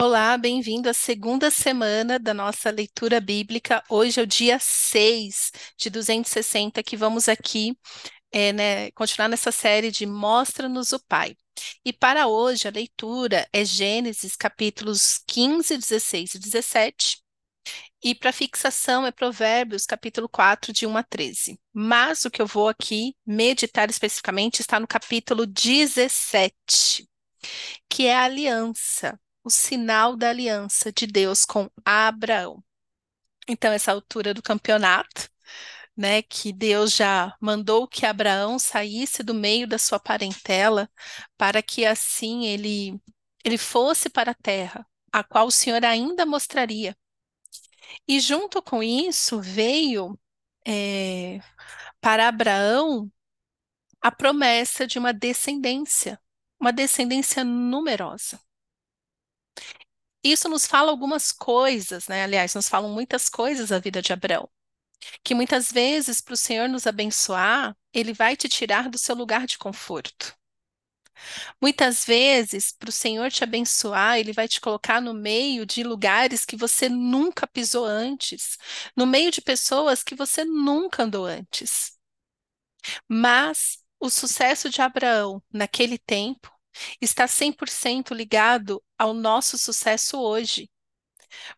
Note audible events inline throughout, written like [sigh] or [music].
Olá, bem-vindo à segunda semana da nossa leitura bíblica. Hoje é o dia 6 de 260 que vamos aqui é, né, continuar nessa série de Mostra-nos o Pai. E para hoje a leitura é Gênesis capítulos 15, 16 e 17. E para fixação é Provérbios capítulo 4, de 1 a 13. Mas o que eu vou aqui meditar especificamente está no capítulo 17, que é a aliança o sinal da aliança de Deus com Abraão. Então, essa altura do campeonato, né, que Deus já mandou que Abraão saísse do meio da sua parentela, para que assim ele ele fosse para a terra, a qual o Senhor ainda mostraria. E junto com isso veio é, para Abraão a promessa de uma descendência, uma descendência numerosa. Isso nos fala algumas coisas, né? Aliás, nos falam muitas coisas da vida de Abraão. Que muitas vezes, para o Senhor nos abençoar, Ele vai te tirar do seu lugar de conforto. Muitas vezes, para o Senhor te abençoar, Ele vai te colocar no meio de lugares que você nunca pisou antes, no meio de pessoas que você nunca andou antes. Mas o sucesso de Abraão naquele tempo está 100% ligado ao nosso sucesso hoje.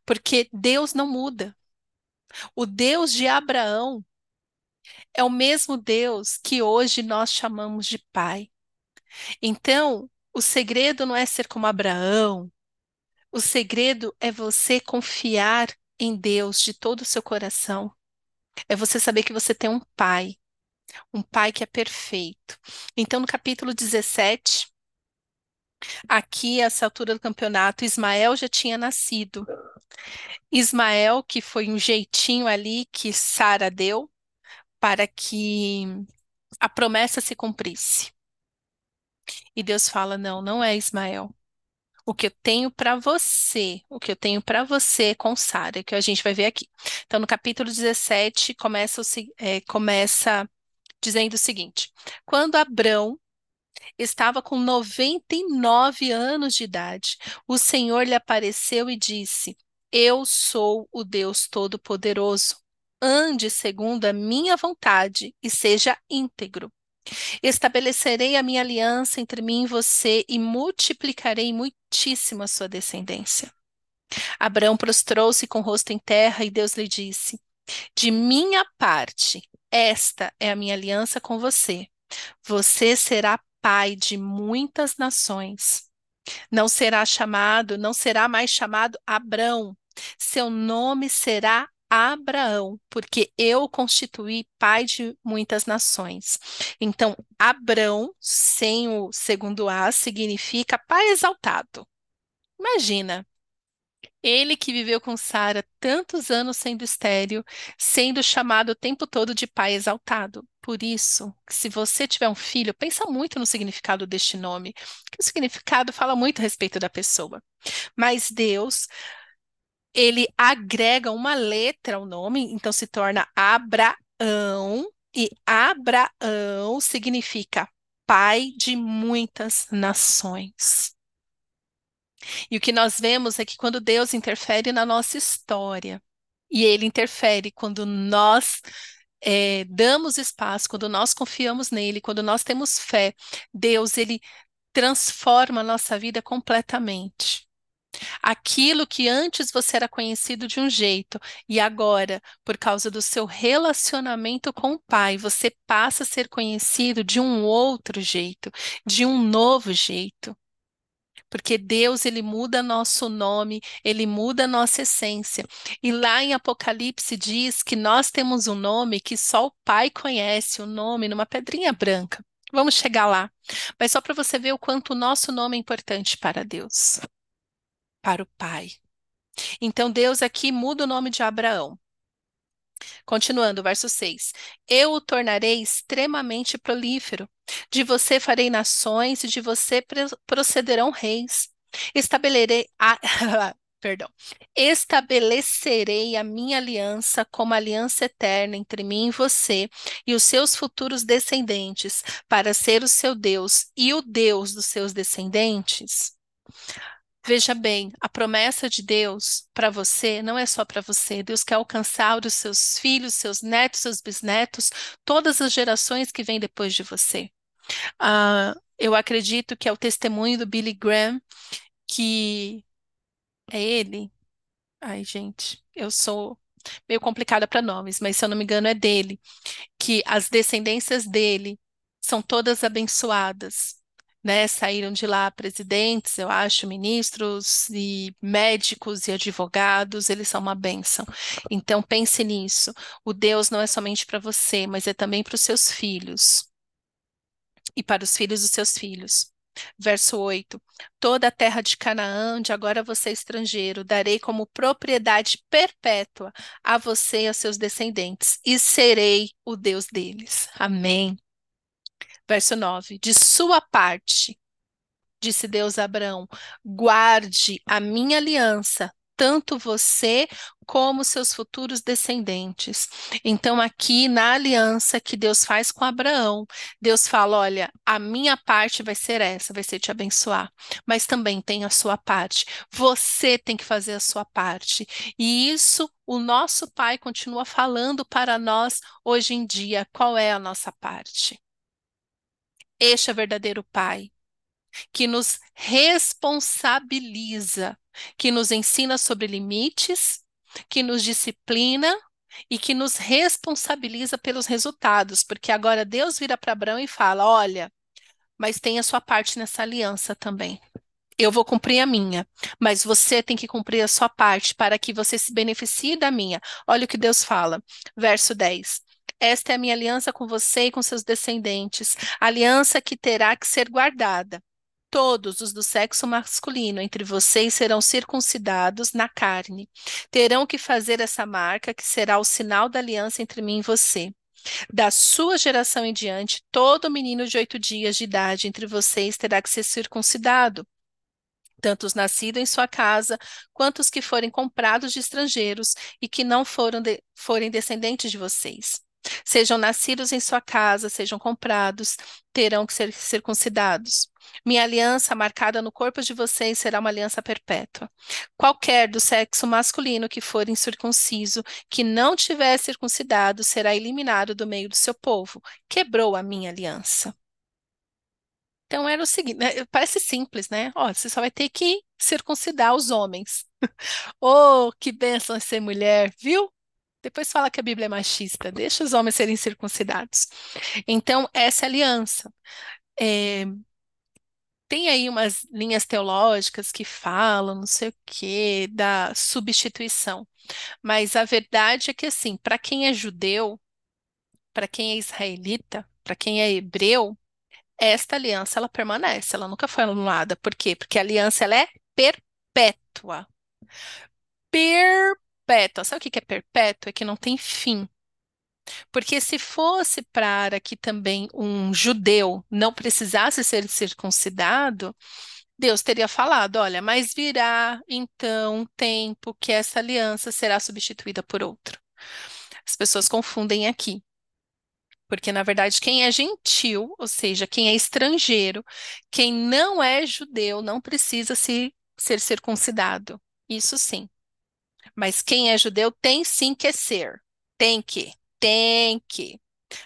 Porque Deus não muda. O Deus de Abraão é o mesmo Deus que hoje nós chamamos de Pai. Então, o segredo não é ser como Abraão, o segredo é você confiar em Deus de todo o seu coração. É você saber que você tem um pai, um pai que é perfeito. Então, no capítulo 17, Aqui, a essa altura do campeonato, Ismael já tinha nascido. Ismael, que foi um jeitinho ali que Sara deu para que a promessa se cumprisse. E Deus fala: não, não é Ismael. O que eu tenho para você, o que eu tenho para você com Sara, que a gente vai ver aqui. Então, no capítulo 17, começa, o, é, começa dizendo o seguinte: Quando Abrão estava com 99 anos de idade. O Senhor lhe apareceu e disse: Eu sou o Deus Todo-Poderoso. Ande segundo a minha vontade e seja íntegro. Estabelecerei a minha aliança entre mim e você e multiplicarei muitíssimo a sua descendência. Abraão prostrou-se com o rosto em terra e Deus lhe disse: De minha parte, esta é a minha aliança com você. Você será pai de muitas nações. Não será chamado, não será mais chamado Abrão. Seu nome será Abraão, porque eu constituí pai de muitas nações. Então, Abrão, sem o segundo A, significa pai exaltado. Imagina, ele que viveu com Sara tantos anos sendo estéril, sendo chamado o tempo todo de pai exaltado. Por isso, se você tiver um filho, pensa muito no significado deste nome, que o significado fala muito a respeito da pessoa. Mas Deus, ele agrega uma letra ao nome, então se torna Abraão, e Abraão significa pai de muitas nações. E o que nós vemos é que quando Deus interfere na nossa história, e Ele interfere quando nós é, damos espaço, quando nós confiamos nele, quando nós temos fé, Deus, Ele transforma a nossa vida completamente. Aquilo que antes você era conhecido de um jeito e agora, por causa do seu relacionamento com o Pai, você passa a ser conhecido de um outro jeito, de um novo jeito porque Deus ele muda nosso nome, ele muda nossa essência. E lá em Apocalipse diz que nós temos um nome que só o Pai conhece, o nome numa pedrinha branca. Vamos chegar lá. Mas só para você ver o quanto o nosso nome é importante para Deus, para o Pai. Então Deus aqui muda o nome de Abraão. Continuando, verso 6. Eu o tornarei extremamente prolífero. De você farei nações e de você procederão reis. Estabelecerei a... [laughs] Perdão. Estabelecerei a minha aliança como aliança eterna entre mim e você e os seus futuros descendentes, para ser o seu Deus e o Deus dos seus descendentes. Veja bem, a promessa de Deus para você não é só para você. Deus quer alcançar os seus filhos, seus netos, seus bisnetos, todas as gerações que vêm depois de você. Uh, eu acredito que é o testemunho do Billy Graham, que é ele. Ai, gente, eu sou meio complicada para nomes, mas se eu não me engano é dele, que as descendências dele são todas abençoadas né, saíram de lá presidentes, eu acho, ministros e médicos e advogados, eles são uma bênção. Então pense nisso. O Deus não é somente para você, mas é também para os seus filhos e para os filhos dos seus filhos. Verso 8: Toda a terra de Canaã, onde agora você é estrangeiro, darei como propriedade perpétua a você e a seus descendentes, e serei o Deus deles. Amém. Verso 9: De sua parte, disse Deus a Abraão, guarde a minha aliança, tanto você como seus futuros descendentes. Então, aqui na aliança que Deus faz com Abraão, Deus fala: olha, a minha parte vai ser essa, vai ser te abençoar, mas também tem a sua parte. Você tem que fazer a sua parte. E isso o nosso Pai continua falando para nós hoje em dia: qual é a nossa parte? Este é o verdadeiro Pai, que nos responsabiliza, que nos ensina sobre limites, que nos disciplina e que nos responsabiliza pelos resultados, porque agora Deus vira para Abraão e fala: Olha, mas tem a sua parte nessa aliança também. Eu vou cumprir a minha, mas você tem que cumprir a sua parte para que você se beneficie da minha. Olha o que Deus fala, verso 10. Esta é a minha aliança com você e com seus descendentes, aliança que terá que ser guardada. Todos os do sexo masculino entre vocês serão circuncidados na carne. Terão que fazer essa marca, que será o sinal da aliança entre mim e você. Da sua geração em diante, todo menino de oito dias de idade entre vocês terá que ser circuncidado tanto os nascidos em sua casa, quanto os que forem comprados de estrangeiros e que não foram de, forem descendentes de vocês. Sejam nascidos em sua casa, sejam comprados, terão que ser circuncidados. Minha aliança marcada no corpo de vocês será uma aliança perpétua. Qualquer do sexo masculino que for incircunciso, que não tiver circuncidado, será eliminado do meio do seu povo. Quebrou a minha aliança. Então era o seguinte, né? parece simples, né? Ó, você só vai ter que circuncidar os homens. [laughs] oh, que bênção ser mulher, viu? Depois fala que a Bíblia é machista, deixa os homens serem circuncidados. Então, essa é aliança. É, tem aí umas linhas teológicas que falam, não sei o quê, da substituição. Mas a verdade é que, assim, para quem é judeu, para quem é israelita, para quem é hebreu, esta aliança ela permanece, ela nunca foi anulada. Por quê? Porque a aliança ela é perpétua. Perpétua perpétua. Sabe o que é perpétua? É que não tem fim. Porque se fosse para que também um judeu não precisasse ser circuncidado, Deus teria falado: olha, mas virá então um tempo que essa aliança será substituída por outra. As pessoas confundem aqui. Porque, na verdade, quem é gentil, ou seja, quem é estrangeiro, quem não é judeu, não precisa se, ser circuncidado. Isso sim. Mas quem é judeu tem sim que ser. Tem que, tem que.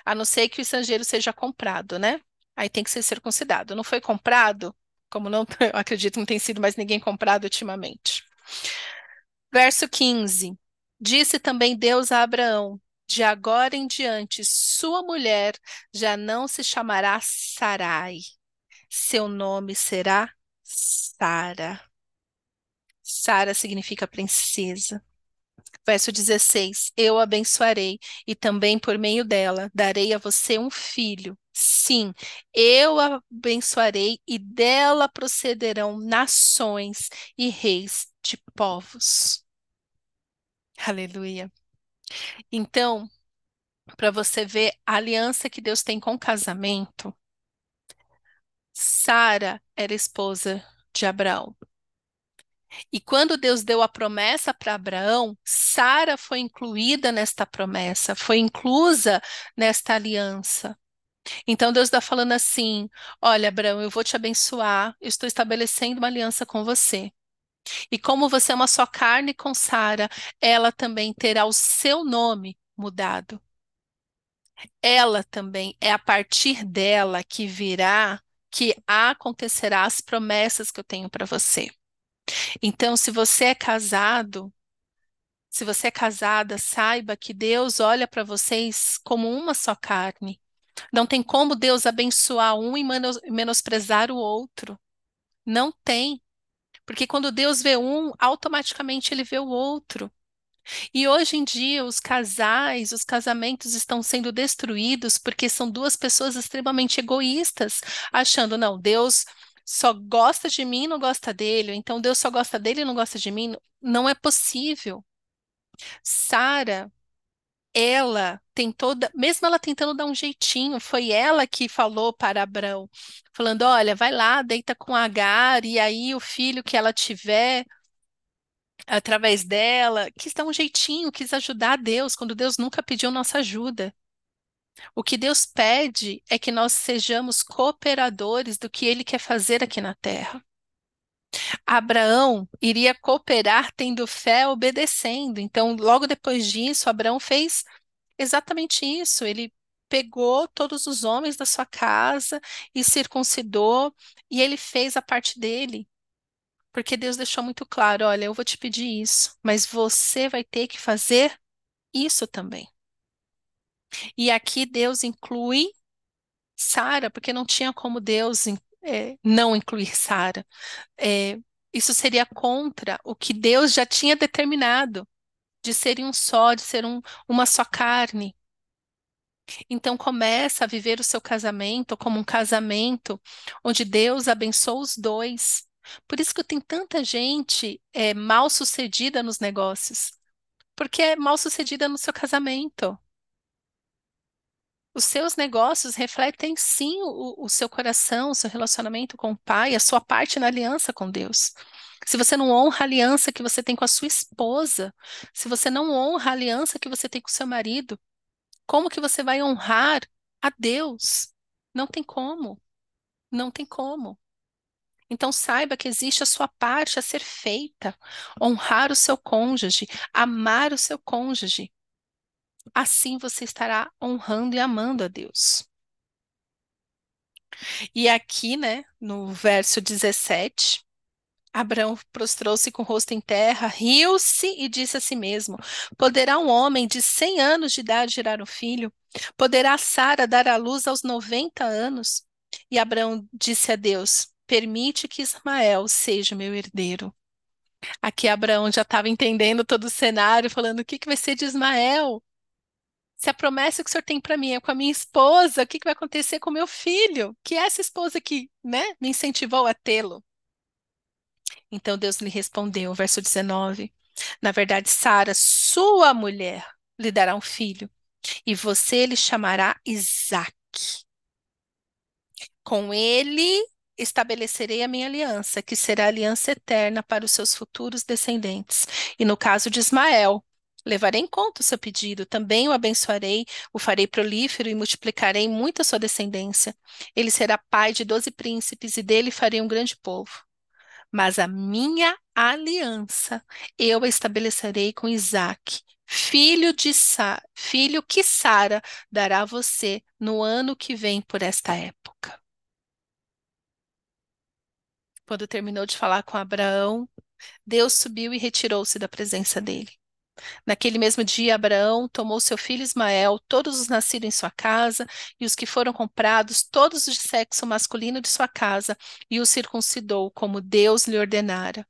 A não ser que o estrangeiro seja comprado, né? Aí tem que ser circuncidado. Não foi comprado, como não, [laughs] acredito não tem sido mais ninguém comprado ultimamente. Verso 15. Disse também Deus a Abraão: De agora em diante, sua mulher já não se chamará Sarai, seu nome será Sara. Sara significa princesa. Verso 16: Eu abençoarei e também por meio dela darei a você um filho. Sim, eu abençoarei e dela procederão nações e reis de povos. Aleluia. Então, para você ver a aliança que Deus tem com o casamento, Sara era esposa de Abraão. E quando Deus deu a promessa para Abraão, Sara foi incluída nesta promessa, foi inclusa nesta aliança. Então Deus está falando assim: olha, Abraão, eu vou te abençoar, eu estou estabelecendo uma aliança com você. E como você é uma só carne com Sara, ela também terá o seu nome mudado. Ela também é a partir dela que virá, que acontecerá as promessas que eu tenho para você. Então, se você é casado, se você é casada, saiba que Deus olha para vocês como uma só carne. Não tem como Deus abençoar um e menosprezar o outro. Não tem. Porque quando Deus vê um, automaticamente ele vê o outro. E hoje em dia, os casais, os casamentos estão sendo destruídos porque são duas pessoas extremamente egoístas, achando, não, Deus só gosta de mim, não gosta dele, então Deus só gosta dele e não gosta de mim. Não é possível. Sara, ela tentou, mesmo ela tentando dar um jeitinho, foi ela que falou para Abraão, falando: Olha, vai lá, deita com Agar, e aí o filho que ela tiver através dela, quis dar um jeitinho, quis ajudar Deus, quando Deus nunca pediu nossa ajuda. O que Deus pede é que nós sejamos cooperadores do que ele quer fazer aqui na terra. Abraão iria cooperar tendo fé, obedecendo. Então, logo depois disso, Abraão fez exatamente isso. Ele pegou todos os homens da sua casa e circuncidou, e ele fez a parte dele. Porque Deus deixou muito claro: olha, eu vou te pedir isso, mas você vai ter que fazer isso também. E aqui Deus inclui Sara, porque não tinha como Deus é, não incluir Sara. É, isso seria contra o que Deus já tinha determinado, de serem um só, de ser um, uma só carne. Então começa a viver o seu casamento como um casamento onde Deus abençoa os dois. Por isso que tem tanta gente é, mal sucedida nos negócios, porque é mal sucedida no seu casamento. Os seus negócios refletem sim o, o seu coração, o seu relacionamento com o Pai, a sua parte na aliança com Deus. Se você não honra a aliança que você tem com a sua esposa, se você não honra a aliança que você tem com o seu marido, como que você vai honrar a Deus? Não tem como. Não tem como. Então saiba que existe a sua parte a ser feita, honrar o seu cônjuge, amar o seu cônjuge. Assim você estará honrando e amando a Deus. E aqui, né, no verso 17, Abraão prostrou-se com o rosto em terra, riu-se e disse a si mesmo: Poderá um homem de cem anos de idade gerar um filho? Poderá Sara dar à luz aos noventa anos? E Abraão disse a Deus: Permite que Ismael seja meu herdeiro. Aqui Abraão já estava entendendo todo o cenário, falando: o que, que vai ser de Ismael? Se a promessa que o senhor tem para mim é com a minha esposa, o que, que vai acontecer com meu filho? Que é essa esposa que né, me incentivou a tê-lo. Então Deus lhe respondeu, verso 19: Na verdade, Sara, sua mulher, lhe dará um filho, e você lhe chamará Isaque. Com ele estabelecerei a minha aliança, que será aliança eterna para os seus futuros descendentes. E no caso de Ismael, levarei em conta o seu pedido, também o abençoarei, o farei prolífero e multiplicarei muito a sua descendência. Ele será pai de doze príncipes, e dele farei um grande povo. Mas a minha aliança eu a estabelecerei com Isaac, filho de Sa filho que Sara dará a você no ano que vem por esta época. Quando terminou de falar com Abraão, Deus subiu e retirou-se da presença dele. Naquele mesmo dia, Abraão tomou seu filho Ismael, todos os nascidos em sua casa, e os que foram comprados, todos os de sexo masculino de sua casa, e os circuncidou, como Deus lhe ordenara.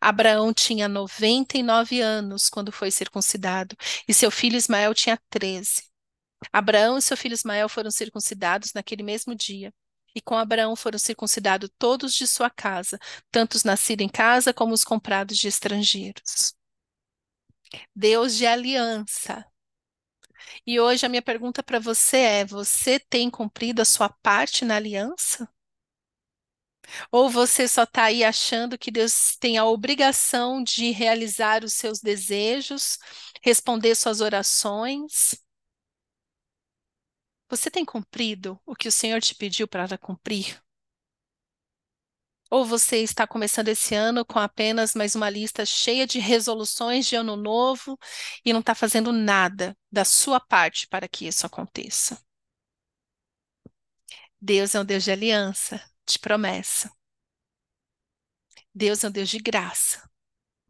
Abraão tinha 99 anos quando foi circuncidado, e seu filho Ismael tinha 13. Abraão e seu filho Ismael foram circuncidados naquele mesmo dia. E com Abraão foram circuncidados todos de sua casa, tanto os nascidos em casa como os comprados de estrangeiros. Deus de aliança. E hoje a minha pergunta para você é: você tem cumprido a sua parte na aliança? Ou você só está aí achando que Deus tem a obrigação de realizar os seus desejos, responder suas orações? Você tem cumprido o que o Senhor te pediu para cumprir? Ou você está começando esse ano com apenas mais uma lista cheia de resoluções de ano novo e não está fazendo nada da sua parte para que isso aconteça? Deus é um Deus de aliança, de promessa. Deus é um Deus de graça.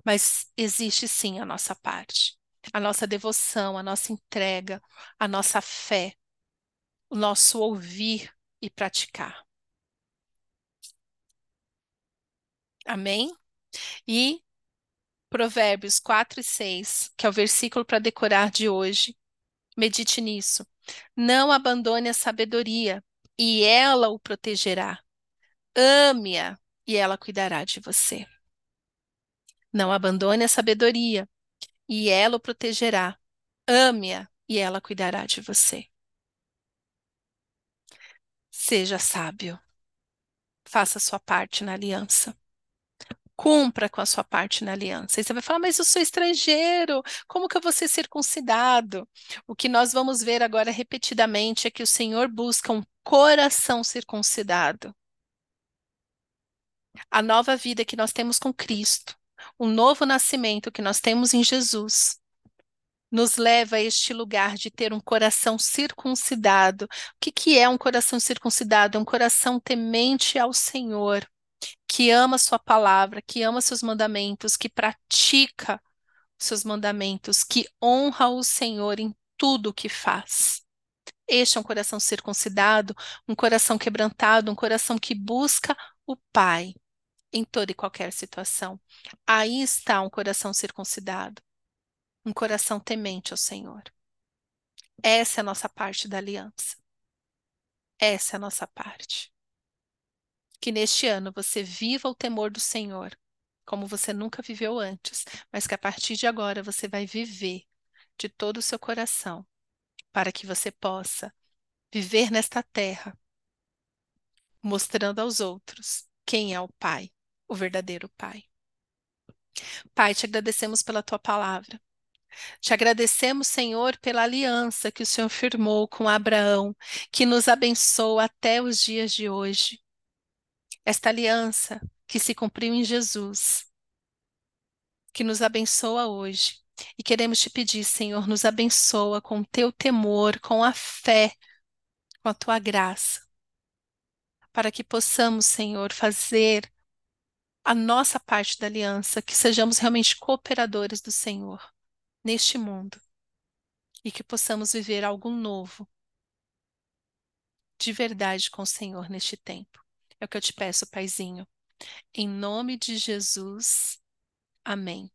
Mas existe sim a nossa parte, a nossa devoção, a nossa entrega, a nossa fé, o nosso ouvir e praticar. Amém? E Provérbios 4 e 6, que é o versículo para decorar de hoje. Medite nisso. Não abandone a sabedoria, e ela o protegerá. Ame-a, e ela cuidará de você. Não abandone a sabedoria, e ela o protegerá. Ame-a, e ela cuidará de você. Seja sábio. Faça sua parte na aliança cumpra com a sua parte na aliança. E você vai falar, mas eu sou estrangeiro, como que eu vou ser circuncidado? O que nós vamos ver agora repetidamente é que o Senhor busca um coração circuncidado. A nova vida que nós temos com Cristo, o novo nascimento que nós temos em Jesus, nos leva a este lugar de ter um coração circuncidado. O que, que é um coração circuncidado? É um coração temente ao Senhor que ama sua palavra, que ama seus mandamentos, que pratica seus mandamentos, que honra o Senhor em tudo o que faz. Este é um coração circuncidado, um coração quebrantado, um coração que busca o Pai em toda e qualquer situação. Aí está um coração circuncidado, um coração temente ao Senhor. Essa é a nossa parte da aliança. Essa é a nossa parte que neste ano você viva o temor do Senhor, como você nunca viveu antes, mas que a partir de agora você vai viver de todo o seu coração, para que você possa viver nesta terra, mostrando aos outros quem é o Pai, o verdadeiro Pai. Pai, te agradecemos pela tua palavra. Te agradecemos, Senhor, pela aliança que o Senhor firmou com Abraão, que nos abençoa até os dias de hoje esta aliança que se cumpriu em Jesus, que nos abençoa hoje. E queremos te pedir, Senhor, nos abençoa com o teu temor, com a fé, com a tua graça, para que possamos, Senhor, fazer a nossa parte da aliança, que sejamos realmente cooperadores do Senhor neste mundo e que possamos viver algo novo, de verdade com o Senhor neste tempo. É o que eu te peço, Paizinho. Em nome de Jesus. Amém.